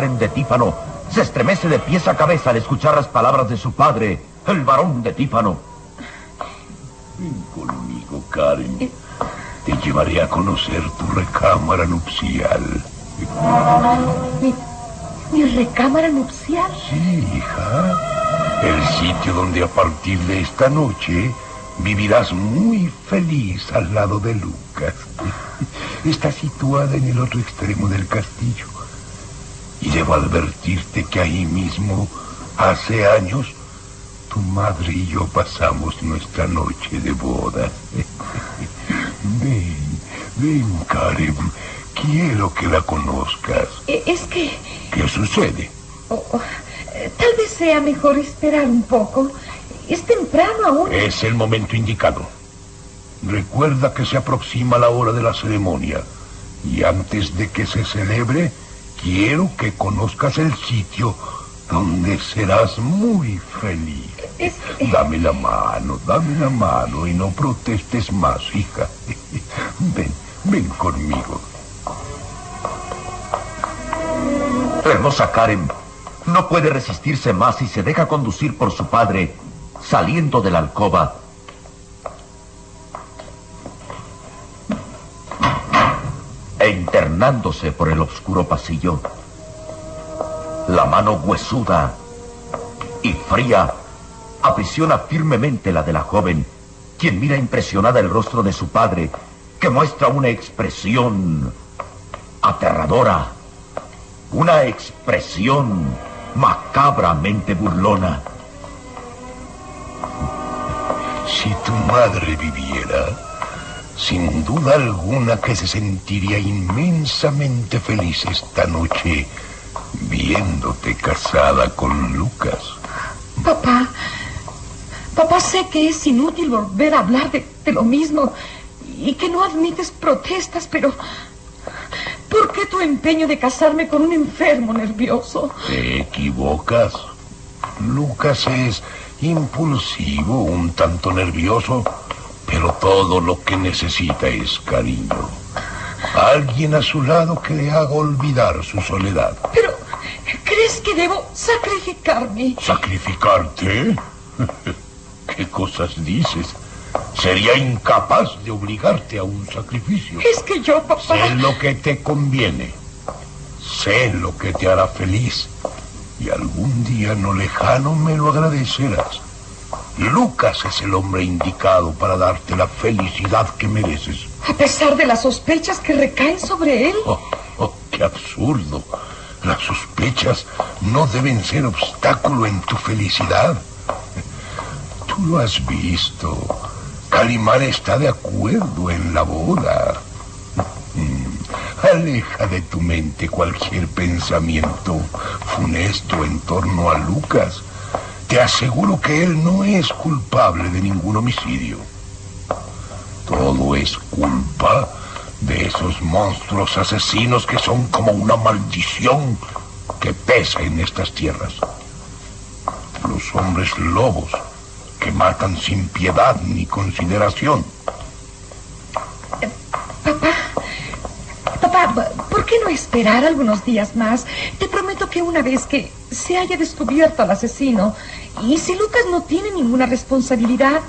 Karen de Tífano se estremece de pies a cabeza al escuchar las palabras de su padre, el varón de Tífano. Ven conmigo, Karen. Te llevaré a conocer tu recámara nupcial. ¿Mi, recámara nupcial? Sí, hija. El sitio donde a partir de esta noche vivirás muy feliz al lado de Lucas. Está situada en el otro extremo del castillo y debo advertirte que ahí mismo, hace años, tu madre y yo pasamos nuestra noche de boda. ven, ven, Karen. Quiero que la conozcas. E, es que... ¿Qué sucede? Oh, oh, tal vez sea mejor esperar un poco. Es temprano aún. Es el momento indicado. Recuerda que se aproxima la hora de la ceremonia. Y antes de que se celebre, Quiero que conozcas el sitio donde serás muy feliz. Dame la mano, dame la mano y no protestes más, hija. Ven, ven conmigo. Hermosa Karen no puede resistirse más y se deja conducir por su padre, saliendo de la alcoba e internándose por el oscuro pasillo. La mano huesuda y fría aprisiona firmemente la de la joven, quien mira impresionada el rostro de su padre, que muestra una expresión aterradora, una expresión macabramente burlona. Si tu madre viviera, sin duda alguna que se sentiría inmensamente feliz esta noche viéndote casada con Lucas. Papá, papá, sé que es inútil volver a hablar de, de lo mismo y que no admites protestas, pero ¿por qué tu empeño de casarme con un enfermo nervioso? Te equivocas. Lucas es impulsivo, un tanto nervioso, pero todo lo que necesita es cariño. Alguien a su lado que le haga olvidar su soledad. Pero, ¿crees que debo sacrificarme? ¿Sacrificarte? ¿Qué cosas dices? Sería incapaz de obligarte a un sacrificio. Es que yo, papá... Sé lo que te conviene. Sé lo que te hará feliz. Y algún día no lejano me lo agradecerás. Lucas es el hombre indicado para darte la felicidad que mereces. A pesar de las sospechas que recaen sobre él. Oh, oh, qué absurdo. Las sospechas no deben ser obstáculo en tu felicidad. Tú lo has visto. Calimán está de acuerdo en la boda. Mm, aleja de tu mente cualquier pensamiento funesto en torno a Lucas. Te aseguro que él no es culpable de ningún homicidio. Todo es culpa de esos monstruos asesinos que son como una maldición que pesa en estas tierras. Los hombres lobos que matan sin piedad ni consideración. Papá, papá, ¿por qué no esperar algunos días más? Te prometo que una vez que se haya descubierto al asesino y si Lucas no tiene ninguna responsabilidad,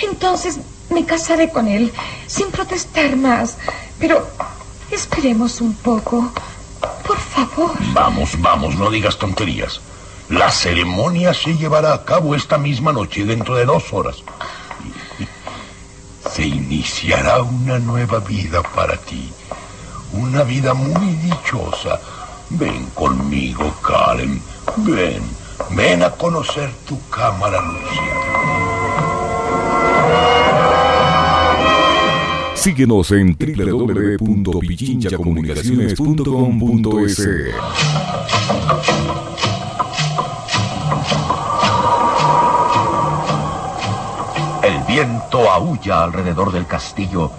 entonces me casaré con él sin protestar más. Pero esperemos un poco. Por favor. Vamos, vamos, no digas tonterías. La ceremonia se llevará a cabo esta misma noche, dentro de dos horas. Se iniciará una nueva vida para ti. Una vida muy dichosa. Ven conmigo, Karen. Ven. Ven a conocer tu cámara nupcial. Síguenos en www.pichinchacomunicaciones.com.es. El viento aúlla alrededor del castillo,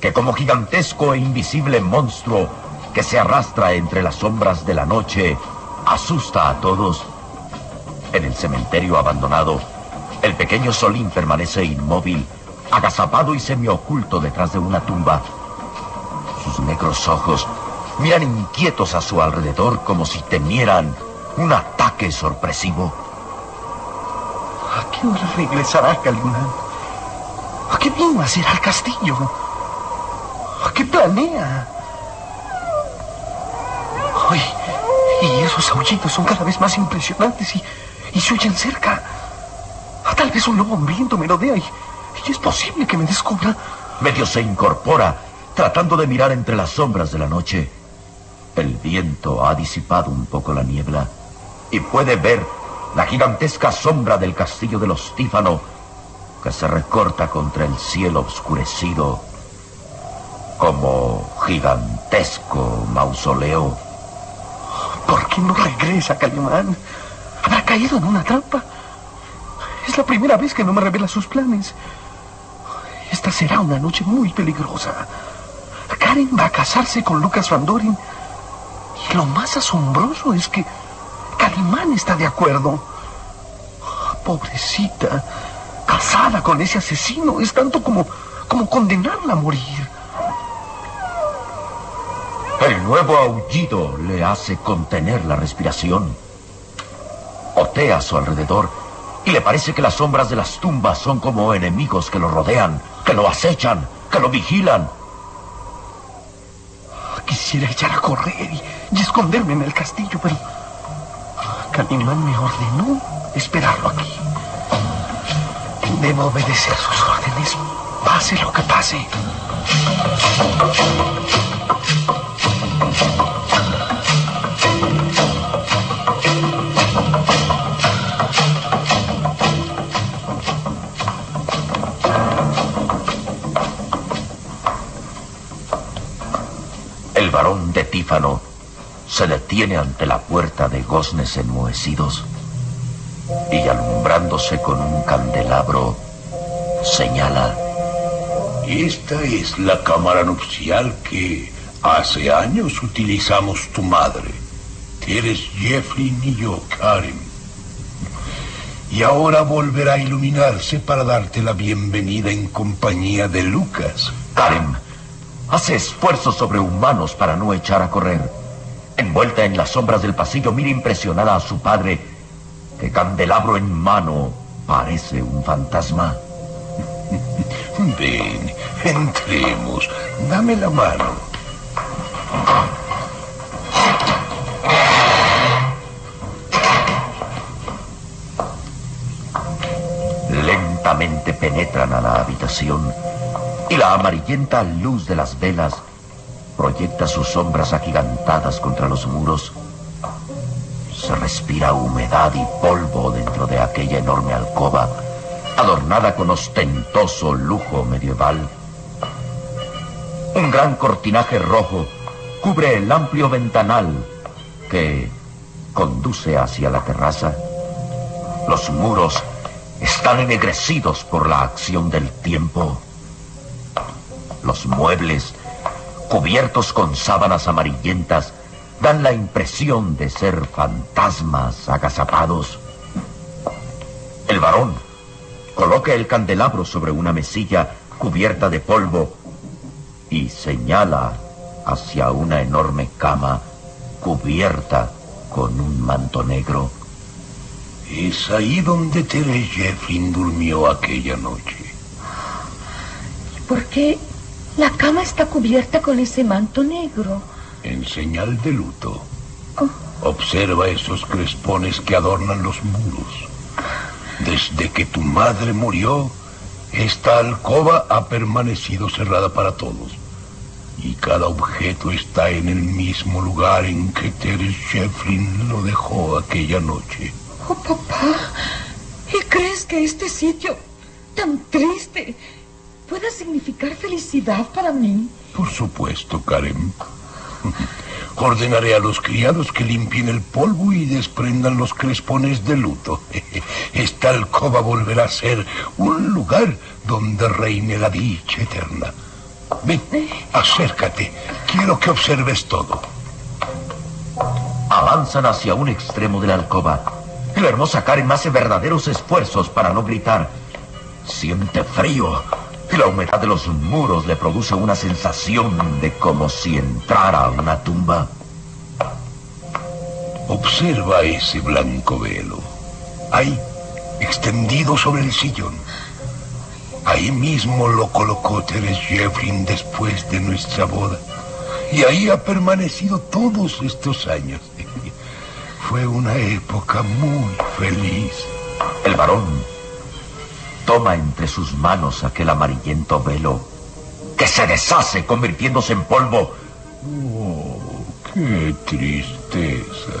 que como gigantesco e invisible monstruo que se arrastra entre las sombras de la noche, asusta a todos. En el cementerio abandonado, el pequeño Solín permanece inmóvil, agazapado y semioculto detrás de una tumba. Sus negros ojos miran inquietos a su alrededor como si temieran un ataque sorpresivo. ¿A qué hora regresará Calimán? ¿A qué vino a hacer al castillo? ¿A qué planea? Ay, y esos aullidos son cada vez más impresionantes y, y se oyen cerca. Ah, Tal vez un lobo hambriento me rodea y, y es posible que me descubra. Medio se incorpora, tratando de mirar entre las sombras de la noche. El viento ha disipado un poco la niebla y puede ver la gigantesca sombra del castillo de los Tífano que se recorta contra el cielo oscurecido como gigantesco mausoleo. ¿Por qué no regresa, Calimán? ¿Habrá caído en una trampa? Es la primera vez que no me revela sus planes. Esta será una noche muy peligrosa. Karen va a casarse con Lucas Van Doren. Y lo más asombroso es que Calimán está de acuerdo. Pobrecita, casada con ese asesino es tanto como, como condenarla a morir. El nuevo aullido le hace contener la respiración. Otea a su alrededor y le parece que las sombras de las tumbas son como enemigos que lo rodean, que lo acechan, que lo vigilan. Quisiera echar a correr y, esconderme en el castillo, pero Calimán me ordenó esperarlo aquí. Debo obedecer sus órdenes, pase lo que pase. El varón de Tífano se detiene ante la puerta de goznes enmohecidos y alumbrándose con un candelabro, señala. Esta es la cámara nupcial que hace años utilizamos tu madre. Eres Jeffrey y yo, Karen. Y ahora volverá a iluminarse para darte la bienvenida en compañía de Lucas. Karen hace esfuerzos sobrehumanos para no echar a correr. Envuelta en las sombras del pasillo, mira impresionada a su padre, que candelabro en mano parece un fantasma. Ven, entremos. Dame la mano. Penetran a la habitación y la amarillenta luz de las velas proyecta sus sombras agigantadas contra los muros. Se respira humedad y polvo dentro de aquella enorme alcoba, adornada con ostentoso lujo medieval. Un gran cortinaje rojo cubre el amplio ventanal que conduce hacia la terraza. Los muros están ennegrecidos por la acción del tiempo. Los muebles, cubiertos con sábanas amarillentas, dan la impresión de ser fantasmas agazapados. El varón coloca el candelabro sobre una mesilla cubierta de polvo y señala hacia una enorme cama cubierta con un manto negro. Es ahí donde Tere Jeffrey durmió aquella noche. ¿Por qué la cama está cubierta con ese manto negro? En señal de luto. Observa esos crespones que adornan los muros. Desde que tu madre murió, esta alcoba ha permanecido cerrada para todos. Y cada objeto está en el mismo lugar en que Teres Shefflin lo dejó aquella noche. Oh, papá. ¿Y crees que este sitio tan triste pueda significar felicidad para mí? Por supuesto, Karen. Ordenaré a los criados que limpien el polvo y desprendan los crespones de luto. Esta alcoba volverá a ser un lugar donde reine la dicha eterna. Ven, acércate. Quiero que observes todo. Avanzan hacia un extremo de la alcoba. La hermosa Karen hace verdaderos esfuerzos para no gritar. Siente frío y la humedad de los muros le produce una sensación de como si entrara a una tumba. Observa ese blanco velo. Ahí, extendido sobre el sillón. Ahí mismo lo colocó Teres Jeffrin después de nuestra boda. Y ahí ha permanecido todos estos años. Fue una época muy feliz. El varón toma entre sus manos aquel amarillento velo que se deshace convirtiéndose en polvo. Oh, qué tristeza.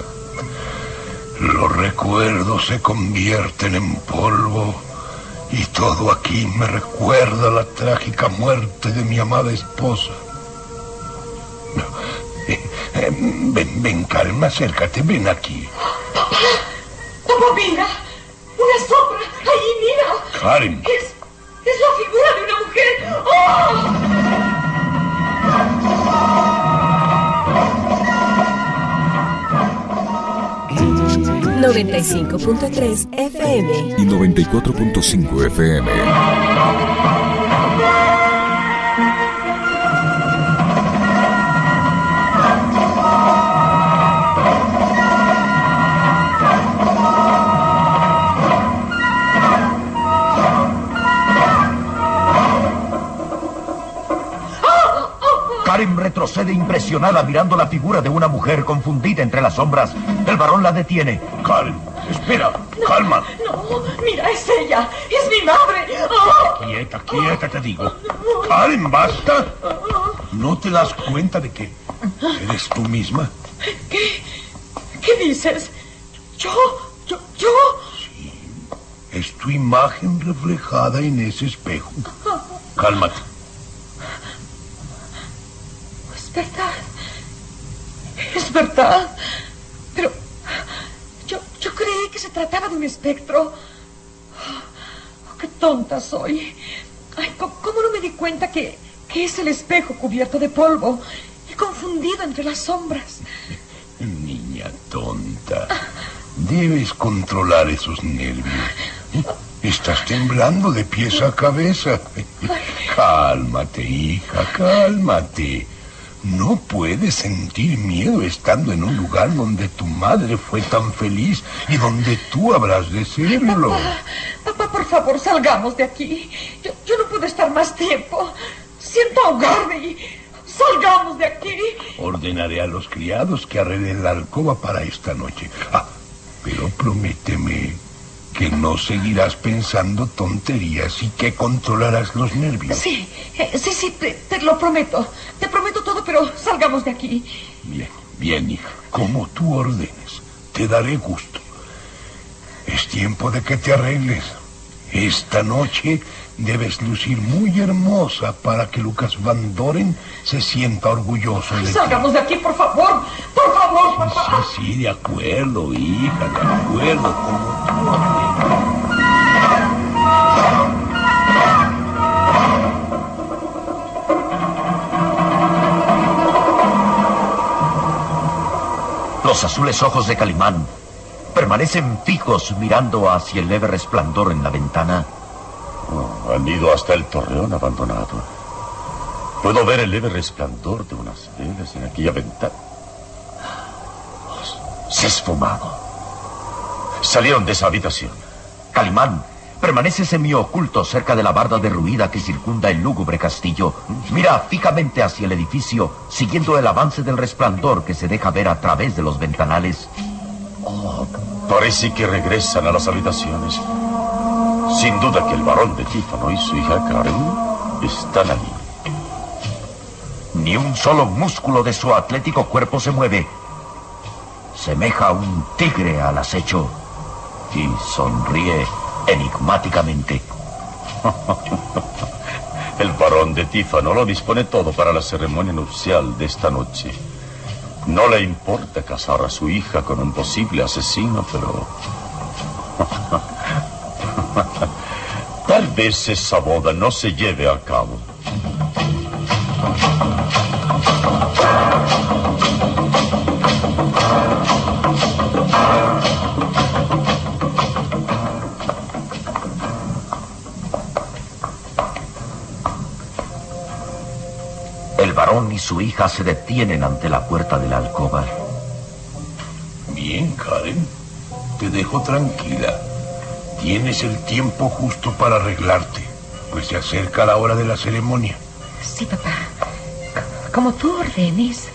Los recuerdos se convierten en polvo y todo aquí me recuerda la trágica muerte de mi amada esposa. Ven, ven, Karen, acércate, ven aquí. Papá, mira, una sombra, ahí, mira. Karen. Es, es la figura de una mujer. ¡Oh! 95.3 FM y 94.5 FM. Retrocede impresionada mirando la figura de una mujer confundida entre las sombras. El varón la detiene. Karen, espera, calma. No, mira, es ella. Es mi madre. ¡Oh! Quieta, quieta, te digo. Karen, basta. ¿No te das cuenta de que eres tú misma? ¿Qué? ¿Qué dices? ¿Yo? ¿Yo? ¿Yo? Es tu imagen reflejada en ese espejo. Cálmate. Es verdad. Pero yo, yo creí que se trataba de un espectro. Oh, qué tonta soy. Ay, ¿cómo no me di cuenta que, que es el espejo cubierto de polvo y confundido entre las sombras? Niña tonta. Debes controlar esos nervios. Estás temblando de pies a cabeza. Cálmate, hija, cálmate. No puedes sentir miedo estando en un lugar donde tu madre fue tan feliz y donde tú habrás de serlo. Papá, papá por favor, salgamos de aquí. Yo, yo no puedo estar más tiempo. Siento ahogarme y salgamos de aquí. Ordenaré a los criados que arreglen la alcoba para esta noche. Ah, pero prométeme que no seguirás pensando tonterías y que controlarás los nervios. Sí, eh, sí, sí, te, lo prometo. Te prometo todo, pero salgamos de aquí. Bien, bien, hija. Como tú ordenes, te daré gusto. Es tiempo de que te arregles. Esta noche debes lucir muy hermosa para que Lucas Van Doren se sienta orgulloso de Salgamos de aquí, por favor. Por favor, papá. Sí, sí, de acuerdo, hija, de acuerdo, como tú Los azules ojos de Calimán permanecen fijos mirando hacia el leve resplandor en la ventana. Oh, han ido hasta el torreón abandonado. Puedo ver el leve resplandor de unas velas en aquella ventana. Se ha esfumado. Salieron de esa habitación. Calimán permanece semioculto cerca de la barda derruida que circunda el lúgubre castillo. Mira fijamente hacia el edificio, siguiendo el avance del resplandor que se deja ver a través de los ventanales. Oh, parece que regresan a las habitaciones. Sin duda que el varón de Tífano y su hija Karen están allí. Ni un solo músculo de su atlético cuerpo se mueve. Semeja un tigre al acecho y sonríe enigmáticamente. El varón de Tífano lo dispone todo para la ceremonia nupcial de esta noche. No le importa casar a su hija con un posible asesino, pero... Tal vez esa boda no se lleve a cabo. Su hija se detienen ante la puerta de la alcoba. Bien, Karen. Te dejo tranquila. Tienes el tiempo justo para arreglarte, pues se acerca la hora de la ceremonia. Sí, papá. Como tú ordenes.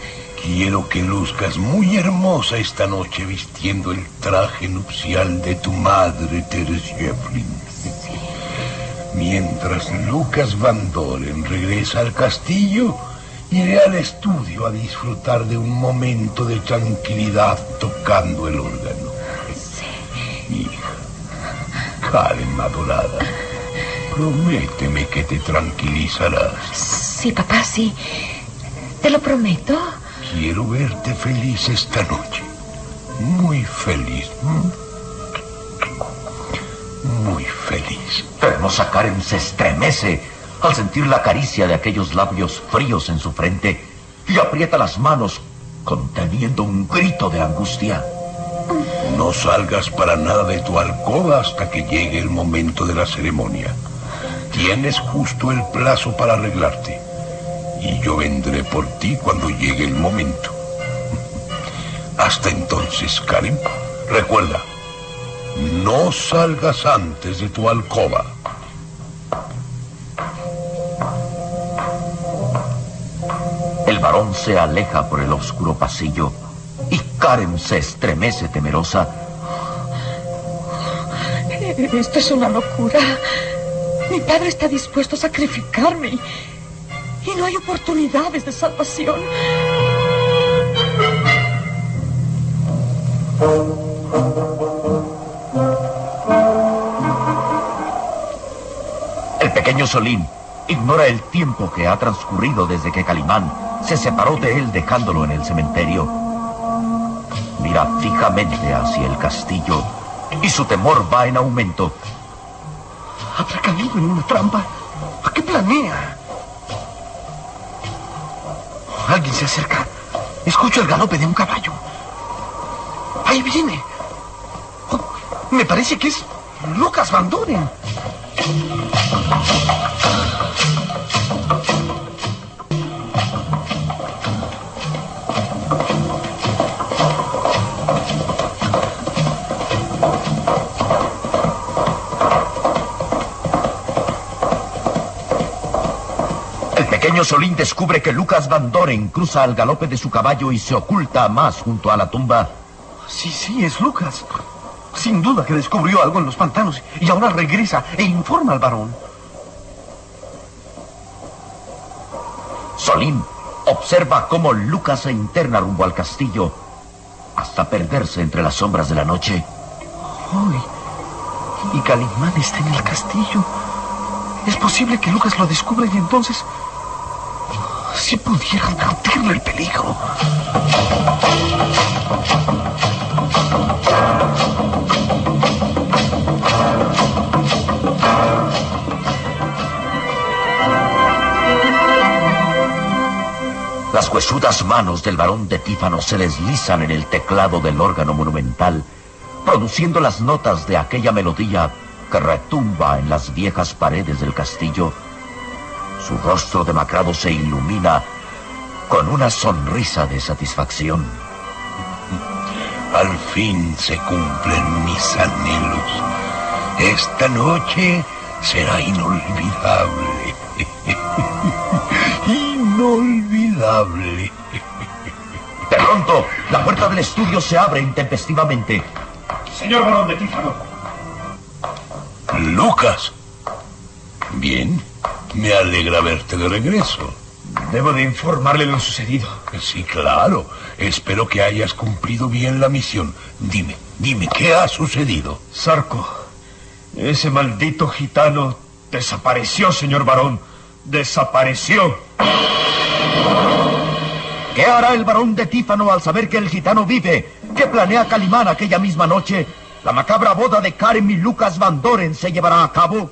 Quiero que luzcas muy hermosa esta noche vistiendo el traje nupcial de tu madre, Teres Jefflin. Sí. Mientras Lucas Van Doren regresa al castillo, Iré al estudio a disfrutar de un momento de tranquilidad tocando el órgano. Sí. Hija, Karen adorada, prométeme que te tranquilizarás. Sí, papá, sí. Te lo prometo. Quiero verte feliz esta noche. Muy feliz. Muy feliz. Pero a Karen se estremece al sentir la caricia de aquellos labios fríos en su frente y aprieta las manos conteniendo un grito de angustia. No salgas para nada de tu alcoba hasta que llegue el momento de la ceremonia. Tienes justo el plazo para arreglarte. Y yo vendré por ti cuando llegue el momento. Hasta entonces, Karen, recuerda, no salgas antes de tu alcoba. Varón se aleja por el oscuro pasillo y Karen se estremece temerosa. Esto es una locura. Mi padre está dispuesto a sacrificarme y no hay oportunidades de salvación. El pequeño Solín ignora el tiempo que ha transcurrido desde que Calimán se separó de él dejándolo en el cementerio. mira fijamente hacia el castillo y su temor va en aumento. ¿Habrá caído en una trampa? ¿A qué planea? Alguien se acerca. Escucho el galope de un caballo. Ahí viene. Oh, me parece que es Lucas Van Doren. Solín descubre que Lucas Van Doren cruza al galope de su caballo y se oculta más junto a la tumba. Sí, sí, es Lucas. Sin duda que descubrió algo en los pantanos y ahora regresa e informa al varón. Solín observa cómo Lucas se interna rumbo al castillo hasta perderse entre las sombras de la noche. Ay, y Calimán está en el castillo. Es posible que Lucas lo descubra y entonces... Si pudiera advertirle el peligro. Las huesudas manos del varón de Tífano se deslizan en el teclado del órgano monumental, produciendo las notas de aquella melodía que retumba en las viejas paredes del castillo. Su rostro demacrado se ilumina con una sonrisa de satisfacción. Al fin se cumplen mis anhelos. Esta noche será inolvidable. inolvidable. De pronto, la puerta del estudio se abre intempestivamente. Señor Barón de Tífano. Lucas. Bien. Me alegra verte de regreso. Debo de informarle lo sucedido. Sí, claro. Espero que hayas cumplido bien la misión. Dime, dime, ¿qué ha sucedido? Sarco, ese maldito gitano desapareció, señor varón. Desapareció. ¿Qué hará el varón de Tífano al saber que el gitano vive? ¿Qué planea Calimán aquella misma noche? ¿La macabra boda de Karen y Lucas Van Doren se llevará a cabo?